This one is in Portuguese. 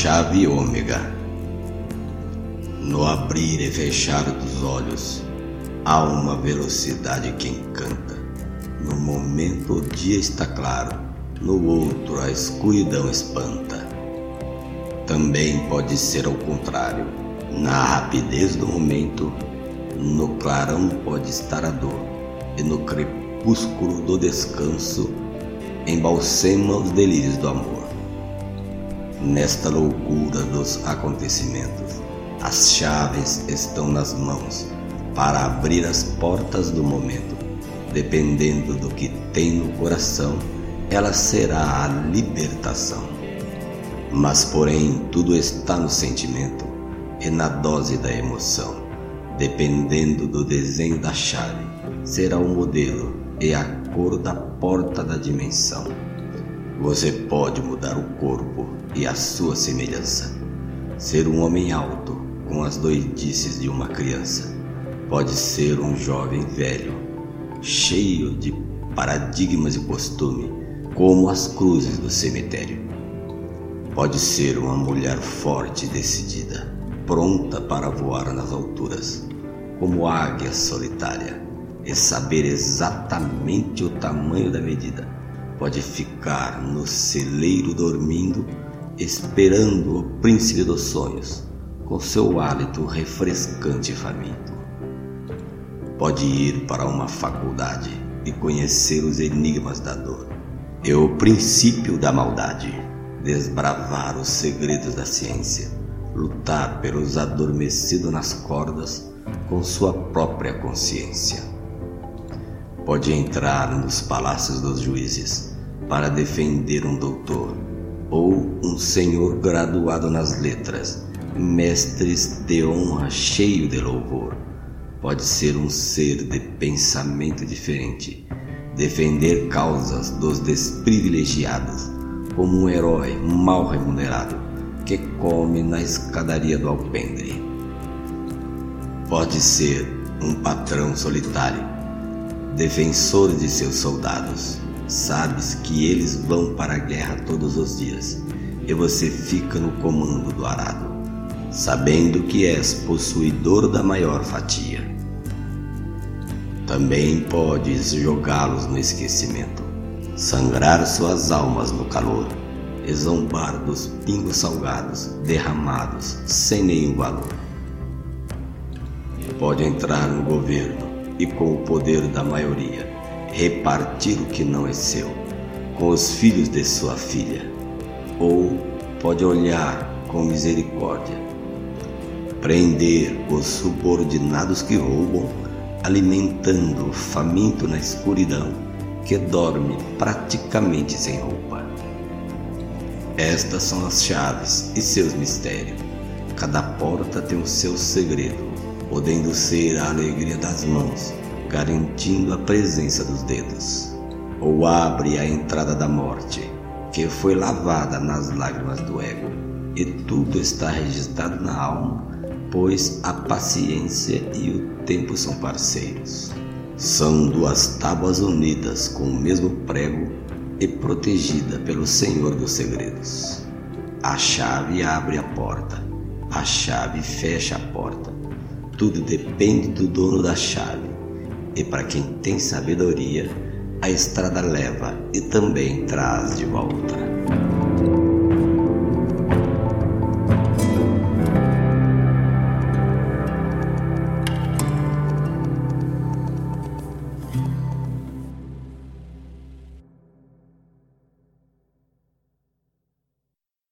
chave ômega. No abrir e fechar dos olhos, há uma velocidade que encanta. No momento o dia está claro, no outro a escuridão espanta. Também pode ser ao contrário. Na rapidez do momento, no clarão pode estar a dor, e no crepúsculo do descanso embalsema os delírios do amor nesta loucura dos acontecimentos. As chaves estão nas mãos para abrir as portas do momento. Dependendo do que tem no coração, ela será a libertação. Mas, porém, tudo está no sentimento e na dose da emoção. Dependendo do desenho da chave, será o modelo e a cor da porta da dimensão. Você pode mudar o corpo e a sua semelhança. Ser um homem alto, com as doidices de uma criança. Pode ser um jovem velho, cheio de paradigmas e costume, como as cruzes do cemitério. Pode ser uma mulher forte e decidida, pronta para voar nas alturas, como águia solitária, e saber exatamente o tamanho da medida pode ficar no celeiro dormindo, esperando o príncipe dos sonhos, com seu hálito refrescante e faminto. Pode ir para uma faculdade e conhecer os enigmas da dor e o princípio da maldade, desbravar os segredos da ciência, lutar pelos adormecidos nas cordas com sua própria consciência. Pode entrar nos palácios dos juízes para defender um doutor ou um senhor graduado nas letras, mestres de honra cheio de louvor. Pode ser um ser de pensamento diferente, defender causas dos desprivilegiados, como um herói mal remunerado que come na escadaria do alpendre. Pode ser um patrão solitário, defensor de seus soldados Sabes que eles vão para a guerra todos os dias e você fica no comando do arado, sabendo que és possuidor da maior fatia. Também podes jogá-los no esquecimento, sangrar suas almas no calor e zombar dos pingos salgados derramados sem nenhum valor. Pode entrar no governo e com o poder da maioria repartir o que não é seu com os filhos de sua filha, ou pode olhar com misericórdia, prender os subordinados que roubam, alimentando o faminto na escuridão que dorme praticamente sem roupa. Estas são as chaves e seus mistérios. Cada porta tem o seu segredo, podendo ser a alegria das mãos garantindo a presença dos dedos, ou abre a entrada da morte, que foi lavada nas lágrimas do ego, e tudo está registrado na alma, pois a paciência e o tempo são parceiros. São duas tábuas unidas com o mesmo prego e protegida pelo Senhor dos segredos. A chave abre a porta, a chave fecha a porta. Tudo depende do dono da chave e para quem tem sabedoria, a estrada leva e também traz de volta.